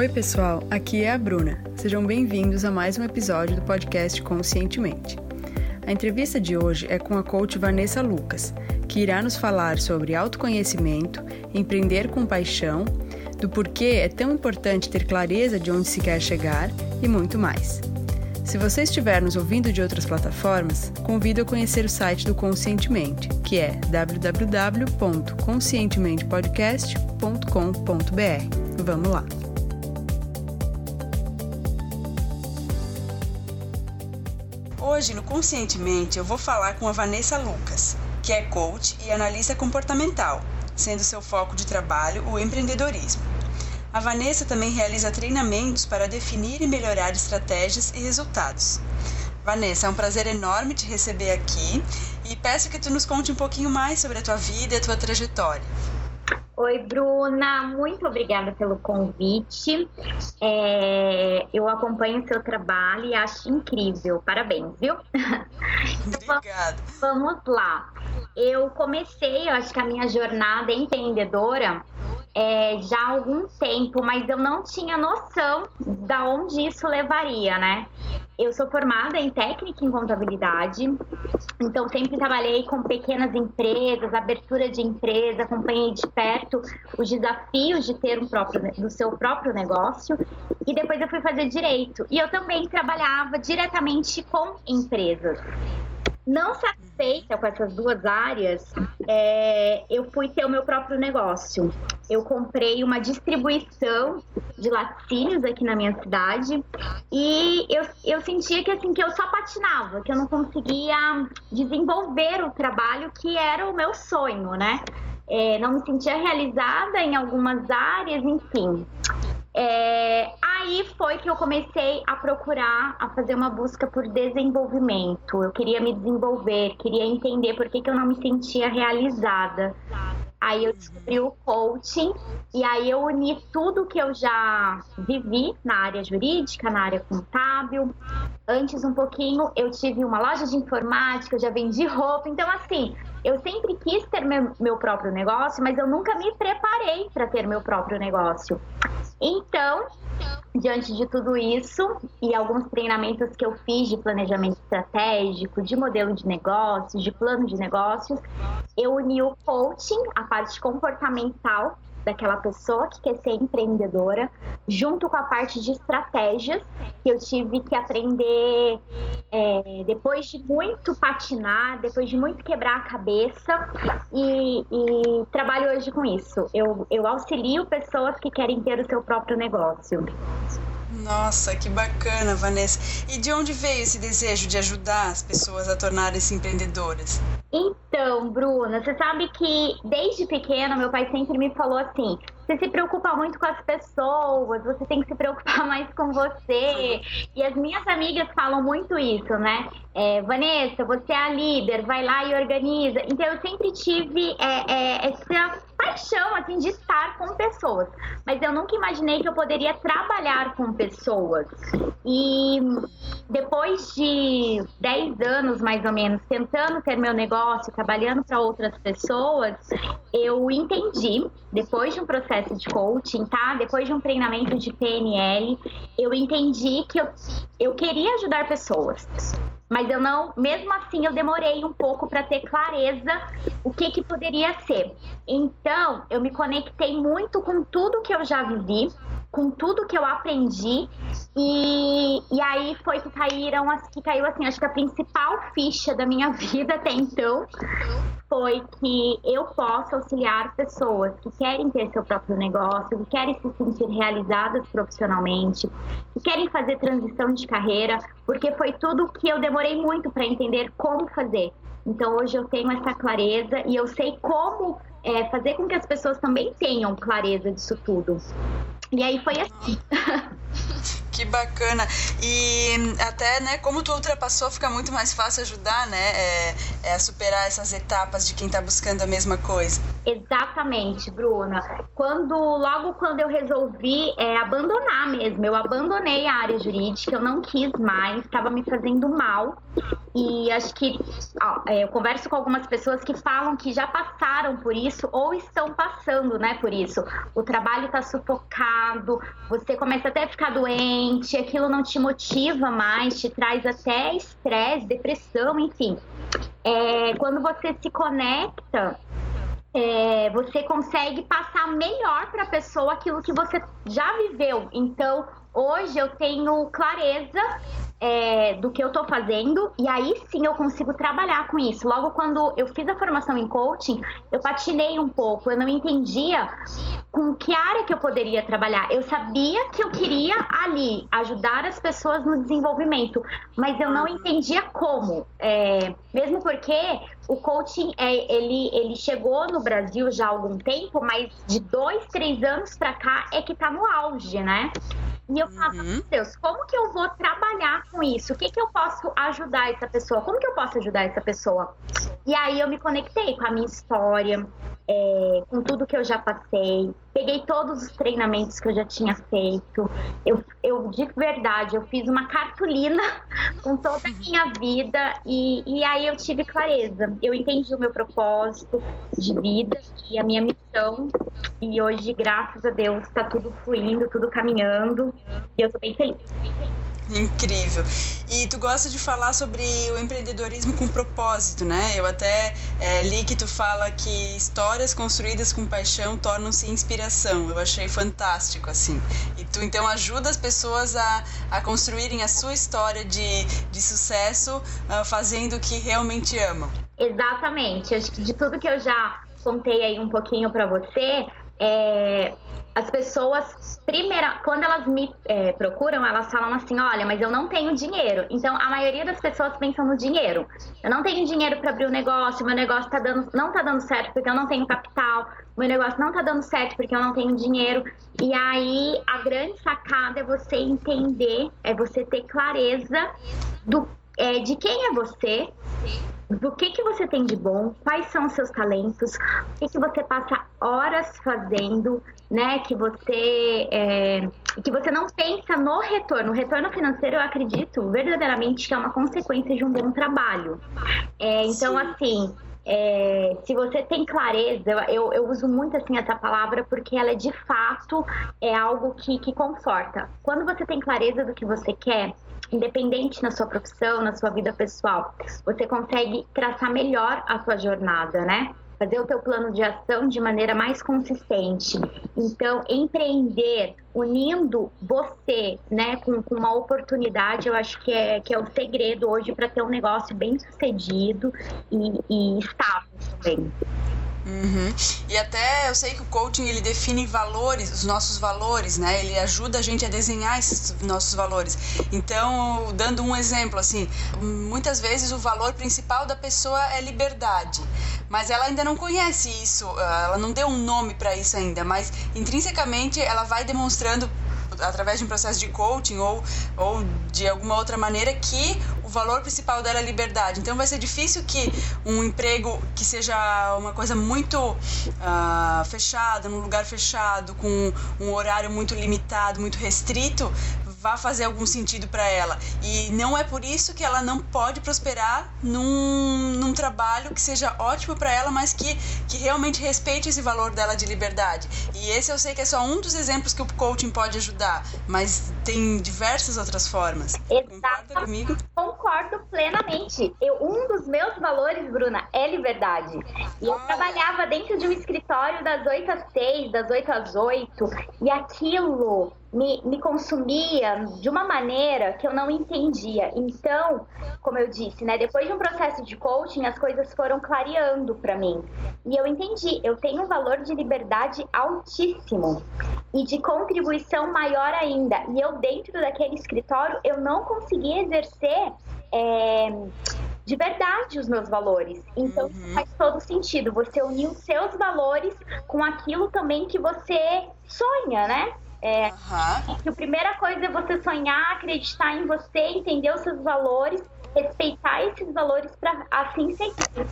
Oi, pessoal, aqui é a Bruna. Sejam bem-vindos a mais um episódio do podcast Conscientemente. A entrevista de hoje é com a coach Vanessa Lucas, que irá nos falar sobre autoconhecimento, empreender com paixão, do porquê é tão importante ter clareza de onde se quer chegar e muito mais. Se você estiver nos ouvindo de outras plataformas, convido a conhecer o site do Conscientemente, que é www.conscientementepodcast.com.br. Vamos lá! Hoje, no Conscientemente, eu vou falar com a Vanessa Lucas, que é coach e analista comportamental, sendo seu foco de trabalho o empreendedorismo. A Vanessa também realiza treinamentos para definir e melhorar estratégias e resultados. Vanessa, é um prazer enorme te receber aqui e peço que tu nos conte um pouquinho mais sobre a tua vida e a tua trajetória. Oi, Bruna, muito obrigada pelo convite. É, eu acompanho o seu trabalho e acho incrível. Parabéns, viu? Obrigada. Então, vamos lá. Eu comecei, eu acho que a minha jornada empreendedora é, já há algum tempo, mas eu não tinha noção da onde isso levaria, né? Eu sou formada em técnica em contabilidade, então sempre trabalhei com pequenas empresas, abertura de empresa, acompanhei de perto os desafios de ter um próprio, do seu próprio negócio e depois eu fui fazer direito. E eu também trabalhava diretamente com empresas. Não satisfeita com essas duas áreas, é, eu fui ter o meu próprio negócio. Eu comprei uma distribuição de laticínios aqui na minha cidade e eu, eu sentia que assim que eu só patinava, que eu não conseguia desenvolver o trabalho que era o meu sonho, né? É, não me sentia realizada em algumas áreas, enfim. É, aí foi que eu comecei a procurar, a fazer uma busca por desenvolvimento. Eu queria me desenvolver, queria entender por que, que eu não me sentia realizada. Aí eu descobri o coaching e aí eu uni tudo que eu já vivi na área jurídica, na área contábil. Antes um pouquinho eu tive uma loja de informática, eu já vendi roupa. Então assim, eu sempre quis ter meu, meu próprio negócio, mas eu nunca me preparei para ter meu próprio negócio. Então, diante de tudo isso e alguns treinamentos que eu fiz de planejamento estratégico, de modelo de negócios, de plano de negócios, eu uni o coaching, a parte comportamental daquela pessoa que quer ser empreendedora, junto com a parte de estratégias que eu tive que aprender é, depois de muito patinar, depois de muito quebrar a cabeça e, e trabalho hoje com isso. Eu, eu auxilio pessoas que querem ter o seu próprio negócio. Nossa, que bacana, Vanessa. E de onde veio esse desejo de ajudar as pessoas a tornarem-se empreendedoras? Então, Bruna, você sabe que desde pequena meu pai sempre me falou assim: você se preocupa muito com as pessoas, você tem que se preocupar mais com você. E as minhas amigas falam muito isso, né? É, Vanessa, você é a líder, vai lá e organiza. Então eu sempre tive é, é, essa paixão assim de estar com pessoas, mas eu nunca imaginei que eu poderia trabalhar com pessoas. E depois de 10 anos mais ou menos tentando ter meu negócio, trabalhando para outras pessoas, eu entendi depois de um processo de coaching, tá? Depois de um treinamento de PNL, eu entendi que eu, eu queria ajudar pessoas. Mas eu não, mesmo assim, eu demorei um pouco para ter clareza o que que poderia ser. Então, eu me conectei muito com tudo que eu já vivi, com tudo que eu aprendi e, e aí foi que caíram que caiu assim acho que a principal ficha da minha vida até então foi que eu posso auxiliar pessoas que querem ter seu próprio negócio, que querem se sentir realizadas profissionalmente, que querem fazer transição de carreira, porque foi tudo que eu demorei muito para entender como fazer. Então hoje eu tenho essa clareza e eu sei como é, fazer com que as pessoas também tenham clareza disso tudo. E aí foi assim. Que bacana. E até, né, como tu ultrapassou, fica muito mais fácil ajudar, né, é, é superar essas etapas de quem está buscando a mesma coisa. Exatamente, Bruna. Quando, logo quando eu resolvi é, abandonar mesmo, eu abandonei a área jurídica, eu não quis mais, estava me fazendo mal. E acho que ó, é, eu converso com algumas pessoas que falam que já passaram por isso ou estão passando, né, por isso. O trabalho está sufocado, você começa até a ficar doente, aquilo não te motiva mais, te traz até estresse, depressão, enfim. É, quando você se conecta é, você consegue passar melhor para a pessoa aquilo que você já viveu. Então, hoje eu tenho clareza é, do que eu estou fazendo e aí sim eu consigo trabalhar com isso. Logo quando eu fiz a formação em coaching, eu patinei um pouco, eu não entendia com que área que eu poderia trabalhar. Eu sabia que eu queria ali ajudar as pessoas no desenvolvimento, mas eu não entendia como. É, mesmo porque o coaching é, ele, ele chegou no Brasil já há algum tempo, mas de dois, três anos para cá é que está no auge, né? E eu falava, uhum. meu Deus, como que eu vou trabalhar com isso? O que que eu posso ajudar essa pessoa? Como que eu posso ajudar essa pessoa? E aí eu me conectei com a minha história, é, com tudo que eu já passei. Peguei todos os treinamentos que eu já tinha feito. Eu, eu de verdade, eu fiz uma cartolina com toda a minha vida e, e aí eu tive clareza. Eu entendi o meu propósito de vida e a minha missão. E hoje, graças a Deus, está tudo fluindo, tudo caminhando. E eu estou bem feliz. Incrível. E tu gosta de falar sobre o empreendedorismo com propósito, né? Eu até é, li que tu fala que histórias construídas com paixão tornam-se inspiração. Eu achei fantástico, assim. E tu então ajuda as pessoas a, a construírem a sua história de, de sucesso uh, fazendo o que realmente amam. Exatamente. Acho que de tudo que eu já contei aí um pouquinho para você, é, as pessoas, primeira, quando elas me é, procuram, elas falam assim: olha, mas eu não tenho dinheiro. Então, a maioria das pessoas pensam no dinheiro. Eu não tenho dinheiro para abrir o um negócio, meu negócio tá dando, não tá dando certo porque eu não tenho capital, meu negócio não tá dando certo porque eu não tenho dinheiro. E aí, a grande sacada é você entender, é você ter clareza do, é, de quem é você, do que, que você tem de bom, quais são os seus talentos, o que, que você passa horas fazendo, né? Que você é, que você não pensa no retorno. O retorno financeiro, eu acredito verdadeiramente que é uma consequência de um bom trabalho. É, então, Sim. assim. É, se você tem clareza, eu, eu uso muito assim essa palavra porque ela é de fato é algo que, que conforta. Quando você tem clareza do que você quer, independente na sua profissão, na sua vida pessoal, você consegue traçar melhor a sua jornada, né? Fazer o teu plano de ação de maneira mais consistente. Então, empreender unindo você, né, com, com, uma oportunidade, eu acho que é, que é o segredo hoje para ter um negócio bem sucedido e, e estável também. Uhum. E até eu sei que o coaching ele define valores, os nossos valores, né? Ele ajuda a gente a desenhar esses nossos valores. Então, dando um exemplo, assim, muitas vezes o valor principal da pessoa é liberdade, mas ela ainda não conhece isso, ela não deu um nome para isso ainda, mas intrinsecamente ela vai demonstrando através de um processo de coaching ou, ou de alguma outra maneira que o valor principal dela é liberdade. Então vai ser difícil que um emprego que seja uma coisa muito uh, fechada, num lugar fechado, com um horário muito limitado, muito restrito, vá fazer algum sentido para ela. E não é por isso que ela não pode prosperar num, num trabalho que seja ótimo para ela, mas que, que realmente respeite esse valor dela de liberdade. E esse eu sei que é só um dos exemplos que o coaching pode ajudar, mas tem diversas outras formas. Concorda comigo? Concordo plenamente. Eu, um dos meus valores, Bruna, é liberdade. E eu trabalhava dentro de um escritório das 8 às 6, das 8 às 8, e aquilo me, me consumia de uma maneira que eu não entendia. Então, como eu disse, né, depois de um processo de coaching, as coisas foram clareando para mim. E eu entendi, eu tenho um valor de liberdade altíssimo e de contribuição maior ainda. E eu, dentro daquele escritório, eu não conseguia exercer. É, de verdade os meus valores. Então uhum. faz todo sentido você unir os seus valores com aquilo também que você sonha, né? É, uhum. Que a primeira coisa é você sonhar, acreditar em você, entender os seus valores, respeitar esses valores para assim seguir.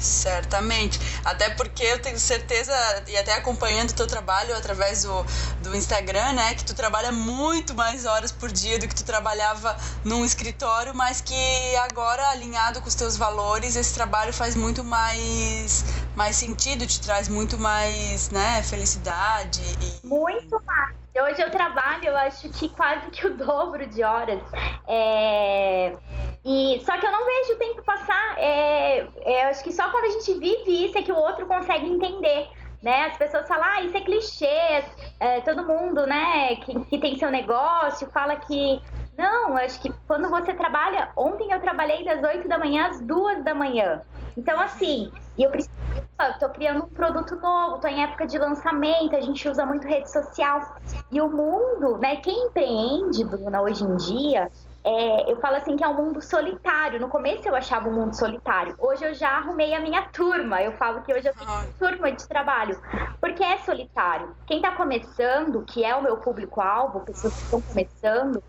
Certamente. Até porque eu tenho certeza, e até acompanhando o teu trabalho através do, do Instagram, né, que tu trabalha muito mais horas por dia do que tu trabalhava num escritório, mas que agora, alinhado com os teus valores, esse trabalho faz muito mais, mais sentido, te traz muito mais né, felicidade. E... Muito mais. Hoje eu trabalho, eu acho que quase que o dobro de horas. É... E só que eu não vejo o tempo passar. É... É, acho que só quando a gente vive isso é que o outro consegue entender. Né? As pessoas falam, ah, isso é clichê, é, todo mundo, né, que, que tem seu negócio, fala que. Não, acho que quando você trabalha. Ontem eu trabalhei das 8 da manhã às 2 da manhã. Então, assim, eu estou criando um produto novo, estou em época de lançamento, a gente usa muito rede social. E o mundo, né? Quem empreende, Bruna, hoje em dia, é, eu falo assim que é um mundo solitário. No começo eu achava um mundo solitário. Hoje eu já arrumei a minha turma. Eu falo que hoje eu tenho turma de trabalho. Porque é solitário. Quem está começando, que é o meu público-alvo, pessoas que estão começando,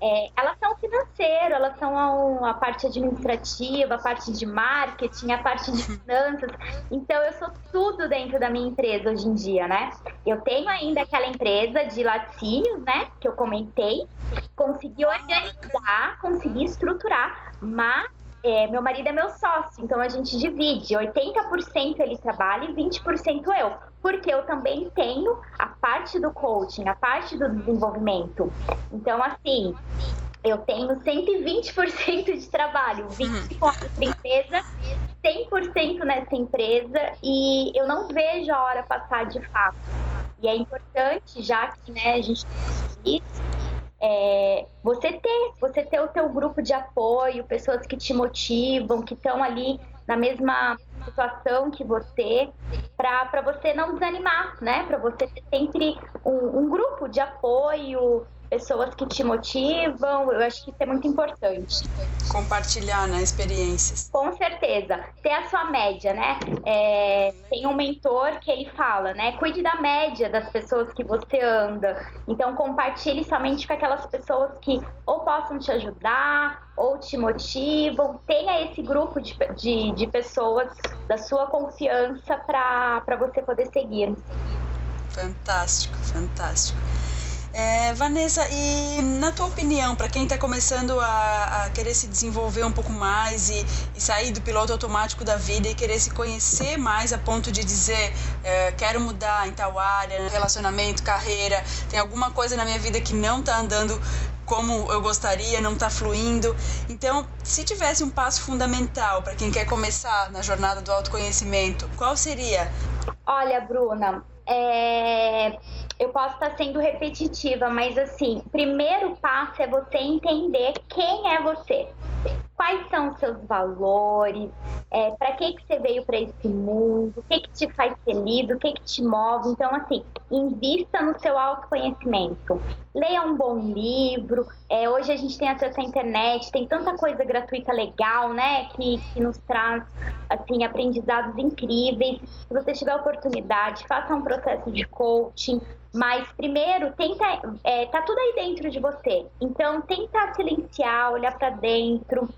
é, elas são financeiro, elas são a, parte administrativa, a parte de marketing, a parte de finanças. Então eu sou tudo dentro da minha empresa hoje em dia, né? Eu tenho ainda aquela empresa de laticínios, né? Que eu comentei. Consegui organizar organizar, conseguir estruturar, mas é, meu marido é meu sócio, então a gente divide. 80% ele trabalha e 20% eu. Porque eu também tenho a parte do coaching, a parte do desenvolvimento. Então, assim, eu tenho 120% de trabalho, 20% com a empresa, 100% nessa empresa e eu não vejo a hora passar de fato. E é importante, já que né, a gente tem isso, é, você ter, você ter o teu grupo de apoio, pessoas que te motivam, que estão ali na mesma situação que você, para você não desanimar, né? Para você ter sempre um, um grupo de apoio, pessoas que te motivam, eu acho que isso é muito importante. Compartilhar, né, experiências. Com certeza. Ter a sua média, né? É, tem um mentor que ele fala, né? Cuide da média das pessoas que você anda. Então, compartilhe somente com aquelas pessoas que ou possam te ajudar, ou te motivam. Tenha esse grupo de, de, de pessoas da sua confiança para você poder seguir. Fantástico, fantástico. É, Vanessa, e na tua opinião, para quem está começando a, a, querer se desenvolver um pouco mais e, e, sair do piloto automático da vida e querer se conhecer mais a ponto de dizer é, quero mudar em tal área, relacionamento, carreira, tem alguma coisa na minha vida que não está andando como eu gostaria, não está fluindo. Então, se tivesse um passo fundamental para quem quer começar na jornada do autoconhecimento, qual seria? Olha, Bruna, é, eu posso estar sendo repetitiva, mas assim, primeiro passo é você entender quem é você. Quais são os seus valores? É, para que, que você veio para esse mundo? O que, que te faz feliz? O que, que te move? Então, assim, invista no seu autoconhecimento. Leia um bom livro. É, hoje a gente tem acesso à internet, tem tanta coisa gratuita legal, né? Que, que nos traz, assim, aprendizados incríveis. Se você tiver oportunidade, faça um processo de coaching mas primeiro, tenta. É, tá tudo aí dentro de você. Então, tenta silenciar, olhar para dentro,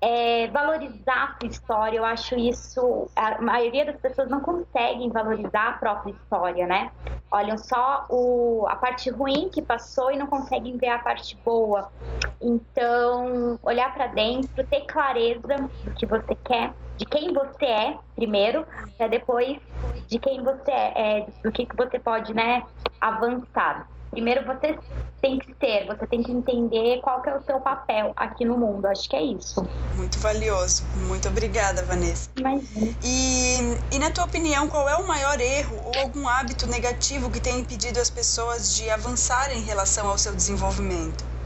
é, valorizar a sua história. Eu acho isso. A maioria das pessoas não conseguem valorizar a própria história, né? Olham só o, a parte ruim que passou e não conseguem ver a parte boa. Então, olhar para dentro, ter clareza do que você quer de quem você é, primeiro, para depois de quem você é, é, do que, que você pode, né, avançar. Primeiro você tem que ser, você tem que entender qual que é o seu papel aqui no mundo. Acho que é isso. Muito valioso. Muito obrigada, Vanessa. Imagina. E, e na tua opinião, qual é o maior erro ou algum hábito negativo que tem impedido as pessoas de avançarem em relação ao seu desenvolvimento?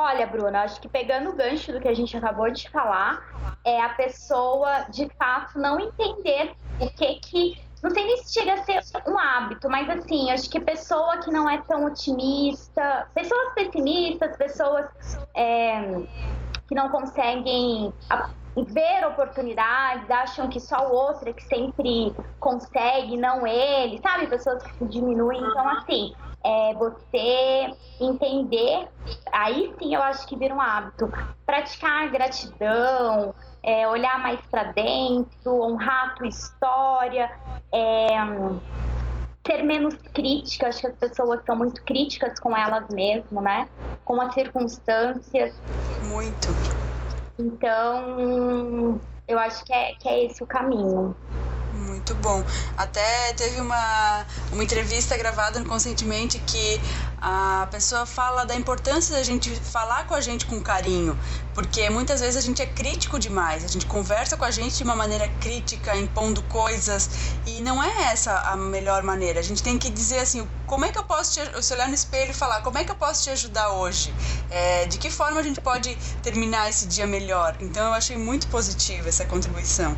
Olha, Bruna, acho que pegando o gancho do que a gente acabou de falar, é a pessoa de fato não entender o que que não sei nem se chega a ser um hábito, mas assim, acho que pessoa que não é tão otimista, pessoas pessimistas, pessoas é, que não conseguem ver oportunidades, acham que só o outro é que sempre consegue, não ele, sabe? Pessoas que se diminuem. Então, assim, é você entender, aí sim eu acho que vira um hábito. Praticar gratidão, é, olhar mais para dentro, honrar a tua história, é, ser menos crítica. Acho que as pessoas são muito críticas com elas mesmas, né? Com as circunstâncias. Muito. Então, eu acho que é, que é esse o caminho. Muito bom. Até teve uma, uma entrevista gravada no Conscientemente que a pessoa fala da importância da gente falar com a gente com carinho, porque muitas vezes a gente é crítico demais, a gente conversa com a gente de uma maneira crítica, impondo coisas, e não é essa a melhor maneira. A gente tem que dizer assim: como é que eu posso te, se olhar no espelho e falar, como é que eu posso te ajudar hoje? É, de que forma a gente pode terminar esse dia melhor? Então eu achei muito positiva essa contribuição.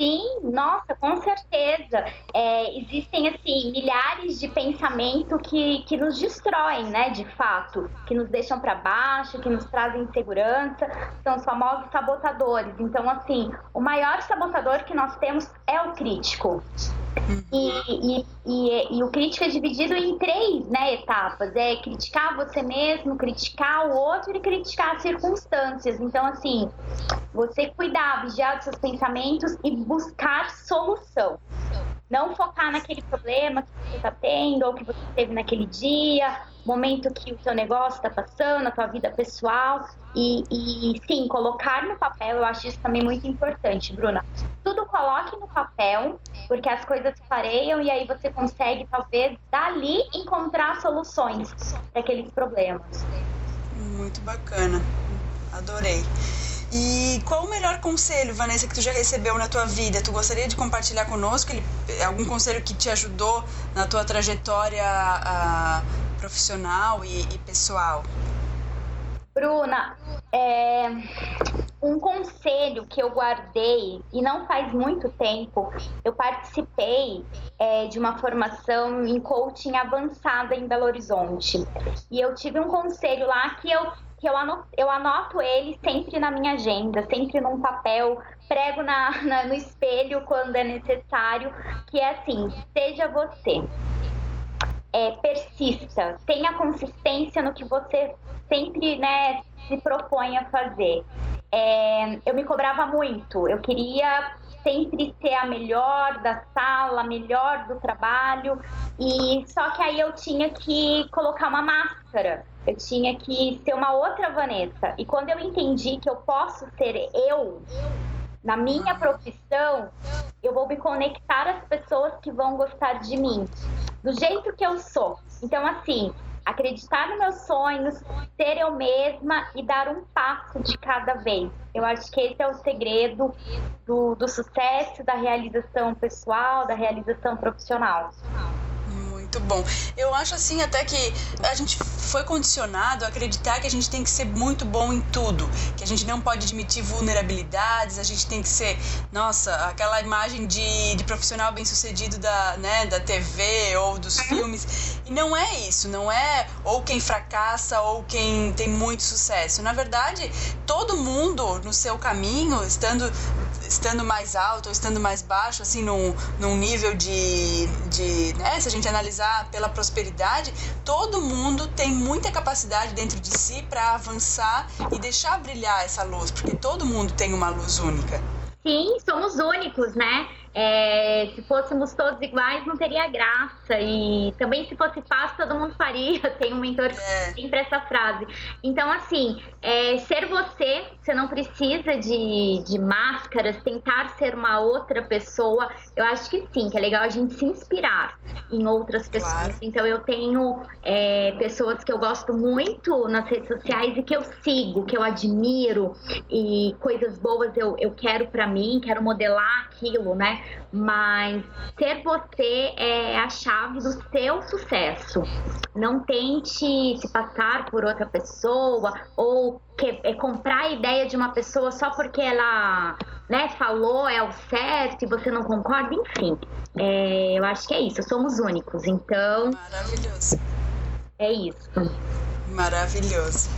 Sim, nossa, com certeza. É, existem, assim, milhares de pensamentos que, que nos destroem, né, de fato, que nos deixam para baixo, que nos trazem insegurança, são os famosos sabotadores. Então, assim, o maior sabotador que nós temos é o crítico. E, e, e, e, o crítico é dividido em três né, etapas: é criticar você mesmo, criticar o outro e criticar as circunstâncias. Então, assim, você cuidar, vigiar os seus pensamentos e buscar solução. Não focar naquele problema que você está tendo ou que você teve naquele dia, momento que o seu negócio está passando, a tua vida pessoal. E, e, sim, colocar no papel, eu acho isso também muito importante, Bruna. Tudo coloque no papel, porque as coisas pareiam e aí você consegue, talvez, dali encontrar soluções para aqueles problemas. Muito bacana, adorei. E qual o melhor conselho, Vanessa, que tu já recebeu na tua vida? Tu gostaria de compartilhar conosco ele, algum conselho que te ajudou na tua trajetória a, profissional e, e pessoal? Bruna, é, um conselho que eu guardei e não faz muito tempo, eu participei é, de uma formação em coaching avançada em Belo Horizonte e eu tive um conselho lá que eu que eu anoto, eu anoto ele sempre na minha agenda, sempre num papel, prego na, na, no espelho quando é necessário, que é assim, seja você. É, persista, tenha consistência no que você sempre né, se propõe a fazer. É, eu me cobrava muito, eu queria sempre ser a melhor da sala, a melhor do trabalho, e só que aí eu tinha que colocar uma máscara, eu tinha que ser uma outra Vanessa. E quando eu entendi que eu posso ser eu, na minha profissão, eu vou me conectar às pessoas que vão gostar de mim, do jeito que eu sou. Então, assim, acreditar nos meus sonhos, ser eu mesma e dar um passo de cada vez. Eu acho que esse é o segredo do, do sucesso, da realização pessoal, da realização profissional muito bom. Eu acho assim até que a gente foi condicionado a acreditar que a gente tem que ser muito bom em tudo, que a gente não pode admitir vulnerabilidades, a gente tem que ser, nossa, aquela imagem de, de profissional bem sucedido da, né, da TV ou dos uhum. filmes. E não é isso, não é ou quem fracassa ou quem tem muito sucesso. Na verdade, todo mundo no seu caminho, estando estando mais alto ou estando mais baixo, assim, num, num nível de, de né, se a gente analisar pela prosperidade, todo mundo tem muita capacidade dentro de si para avançar e deixar brilhar essa luz, porque todo mundo tem uma luz única. Sim, somos únicos, né? É, se fôssemos todos iguais, não teria graça. E também, se fosse fácil, todo mundo faria. Tem um mentor que é. sempre essa frase. Então, assim, é, ser você, você não precisa de, de máscaras, tentar ser uma outra pessoa. Eu acho que sim, que é legal a gente se inspirar em outras pessoas. Claro. Então, eu tenho é, pessoas que eu gosto muito nas redes sociais e que eu sigo, que eu admiro, e coisas boas eu, eu quero para mim, quero modelar aquilo, né? Mas ser você é a chave do seu sucesso. Não tente se passar por outra pessoa ou que, é, comprar a ideia de uma pessoa só porque ela né, falou é o certo e você não concorda, enfim. É, eu acho que é isso, somos únicos, então. Maravilhoso. É isso. Maravilhoso.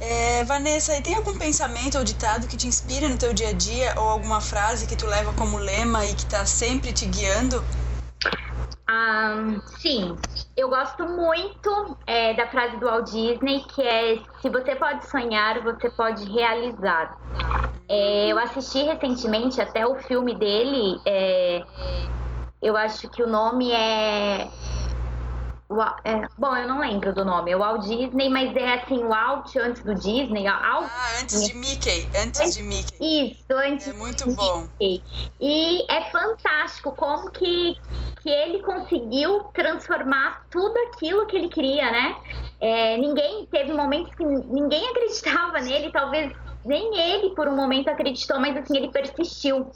É, Vanessa, e tem algum pensamento ou ditado que te inspira no teu dia a dia ou alguma frase que tu leva como lema e que está sempre te guiando? Um, sim, eu gosto muito é, da frase do Walt Disney que é se você pode sonhar, você pode realizar. É, eu assisti recentemente até o filme dele. É, eu acho que o nome é é, bom, eu não lembro do nome, é o Walt Disney, mas é assim, o Walt antes do Disney. Walt... Ah, antes de Mickey, antes de Mickey. Isso, antes É muito bom. Mickey. E é fantástico como que, que ele conseguiu transformar tudo aquilo que ele queria, né? É, ninguém, teve momentos que ninguém acreditava nele, talvez nem ele por um momento acreditou, mas assim, ele persistiu.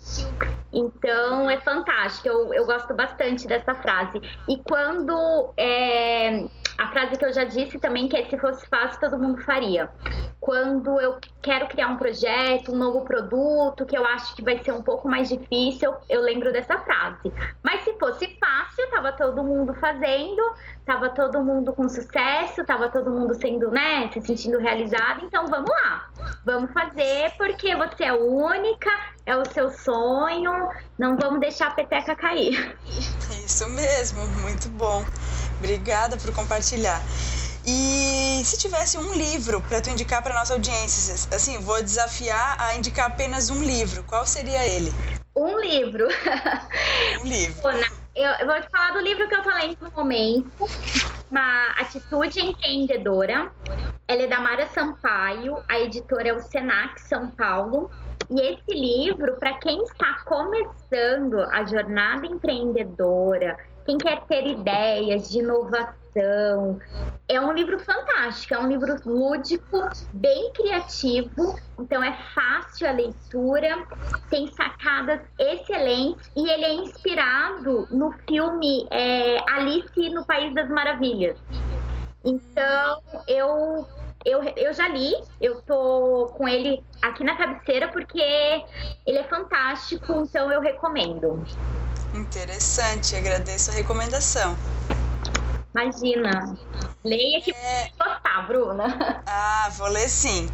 Então é fantástico, eu, eu gosto bastante dessa frase. E quando é, a frase que eu já disse também, que é se fosse fácil, todo mundo faria. Quando eu quero criar um projeto, um novo produto, que eu acho que vai ser um pouco mais difícil, eu lembro dessa frase. Mas se fosse fácil, tava todo mundo fazendo, tava todo mundo com sucesso, tava todo mundo sendo, né, se sentindo realizado, então vamos lá. Vamos fazer porque você é única, é o seu sonho, não vamos deixar a peteca cair. Isso mesmo, muito bom. Obrigada por compartilhar. E se tivesse um livro para tu indicar para nossa audiência, assim, vou desafiar a indicar apenas um livro. Qual seria ele? Um livro. Um livro. Eu, vou te falar do livro que eu falei no momento, uma atitude empreendedora. Ela é da Mara Sampaio, a editora é o Senac São Paulo. E esse livro, para quem está começando a jornada empreendedora, quem quer ter ideias de inovação. É um livro fantástico, é um livro lúdico, bem criativo, então é fácil a leitura, tem sacadas excelentes e ele é inspirado no filme é, Alice no País das Maravilhas. Então eu eu, eu já li, eu tô com ele aqui na cabeceira porque ele é fantástico, então eu recomendo. Interessante, agradeço a recomendação. Imagina. Leia que é... gostar, Bruna. Ah, vou ler sim.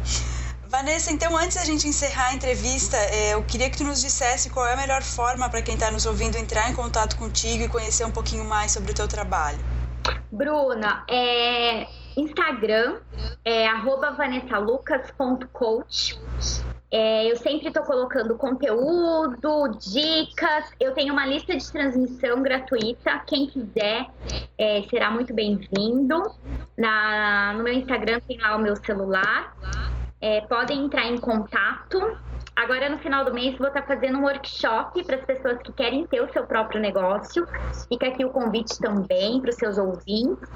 Vanessa, então antes da gente encerrar a entrevista, é, eu queria que tu nos dissesse qual é a melhor forma para quem está nos ouvindo entrar em contato contigo e conhecer um pouquinho mais sobre o teu trabalho. Bruna, é Instagram é vanessalucas.coach. É, eu sempre estou colocando conteúdo, dicas. Eu tenho uma lista de transmissão gratuita. Quem quiser é, será muito bem-vindo. no meu Instagram tem lá o meu celular. É, podem entrar em contato. Agora, no final do mês, vou estar fazendo um workshop para as pessoas que querem ter o seu próprio negócio. Fica aqui o convite também para os seus ouvintes.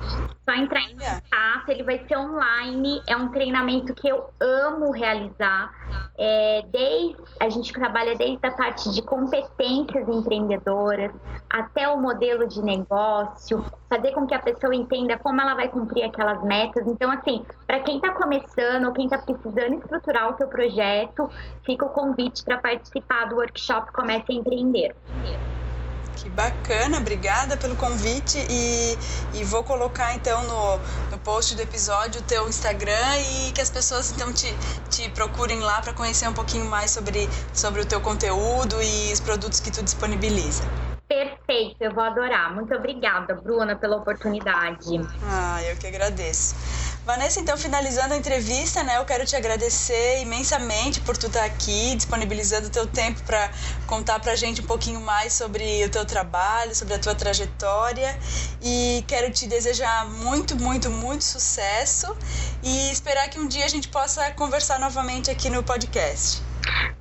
Só entrar em contato, ele vai ser online. É um treinamento que eu amo realizar. É, desde, a gente trabalha desde a parte de competências empreendedoras até o modelo de negócio, fazer com que a pessoa entenda como ela vai cumprir aquelas metas. Então, assim, para quem está começando ou quem está precisando estruturar o seu projeto, fica o convite para participar do workshop Comece a Empreender. Que bacana, obrigada pelo convite e, e vou colocar então no, no post do episódio o teu Instagram e que as pessoas então te, te procurem lá para conhecer um pouquinho mais sobre, sobre o teu conteúdo e os produtos que tu disponibiliza. Perfeito, eu vou adorar. Muito obrigada, Bruna, pela oportunidade. Ah, eu que agradeço. Vanessa, então, finalizando a entrevista, né, eu quero te agradecer imensamente por tu estar aqui, disponibilizando o teu tempo para contar para a gente um pouquinho mais sobre o teu trabalho, sobre a tua trajetória e quero te desejar muito, muito, muito sucesso e esperar que um dia a gente possa conversar novamente aqui no podcast.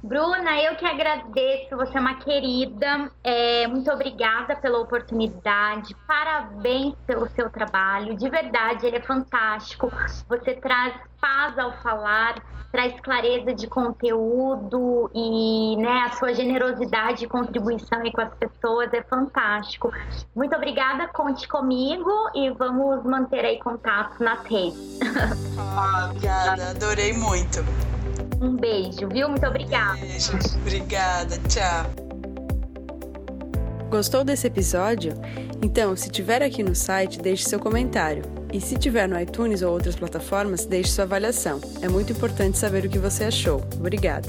Bruna, eu que agradeço, você é uma querida. É, muito obrigada pela oportunidade. Parabéns pelo seu trabalho. De verdade, ele é fantástico. Você traz paz ao falar, traz clareza de conteúdo e né, a sua generosidade e contribuição aí com as pessoas é fantástico. Muito obrigada, conte comigo e vamos manter aí contato nas redes. Ah, obrigada, adorei muito. Um beijo, viu? Muito obrigada. Beijo, obrigada, tchau. Gostou desse episódio? Então, se tiver aqui no site, deixe seu comentário. E se tiver no iTunes ou outras plataformas, deixe sua avaliação. É muito importante saber o que você achou. Obrigada!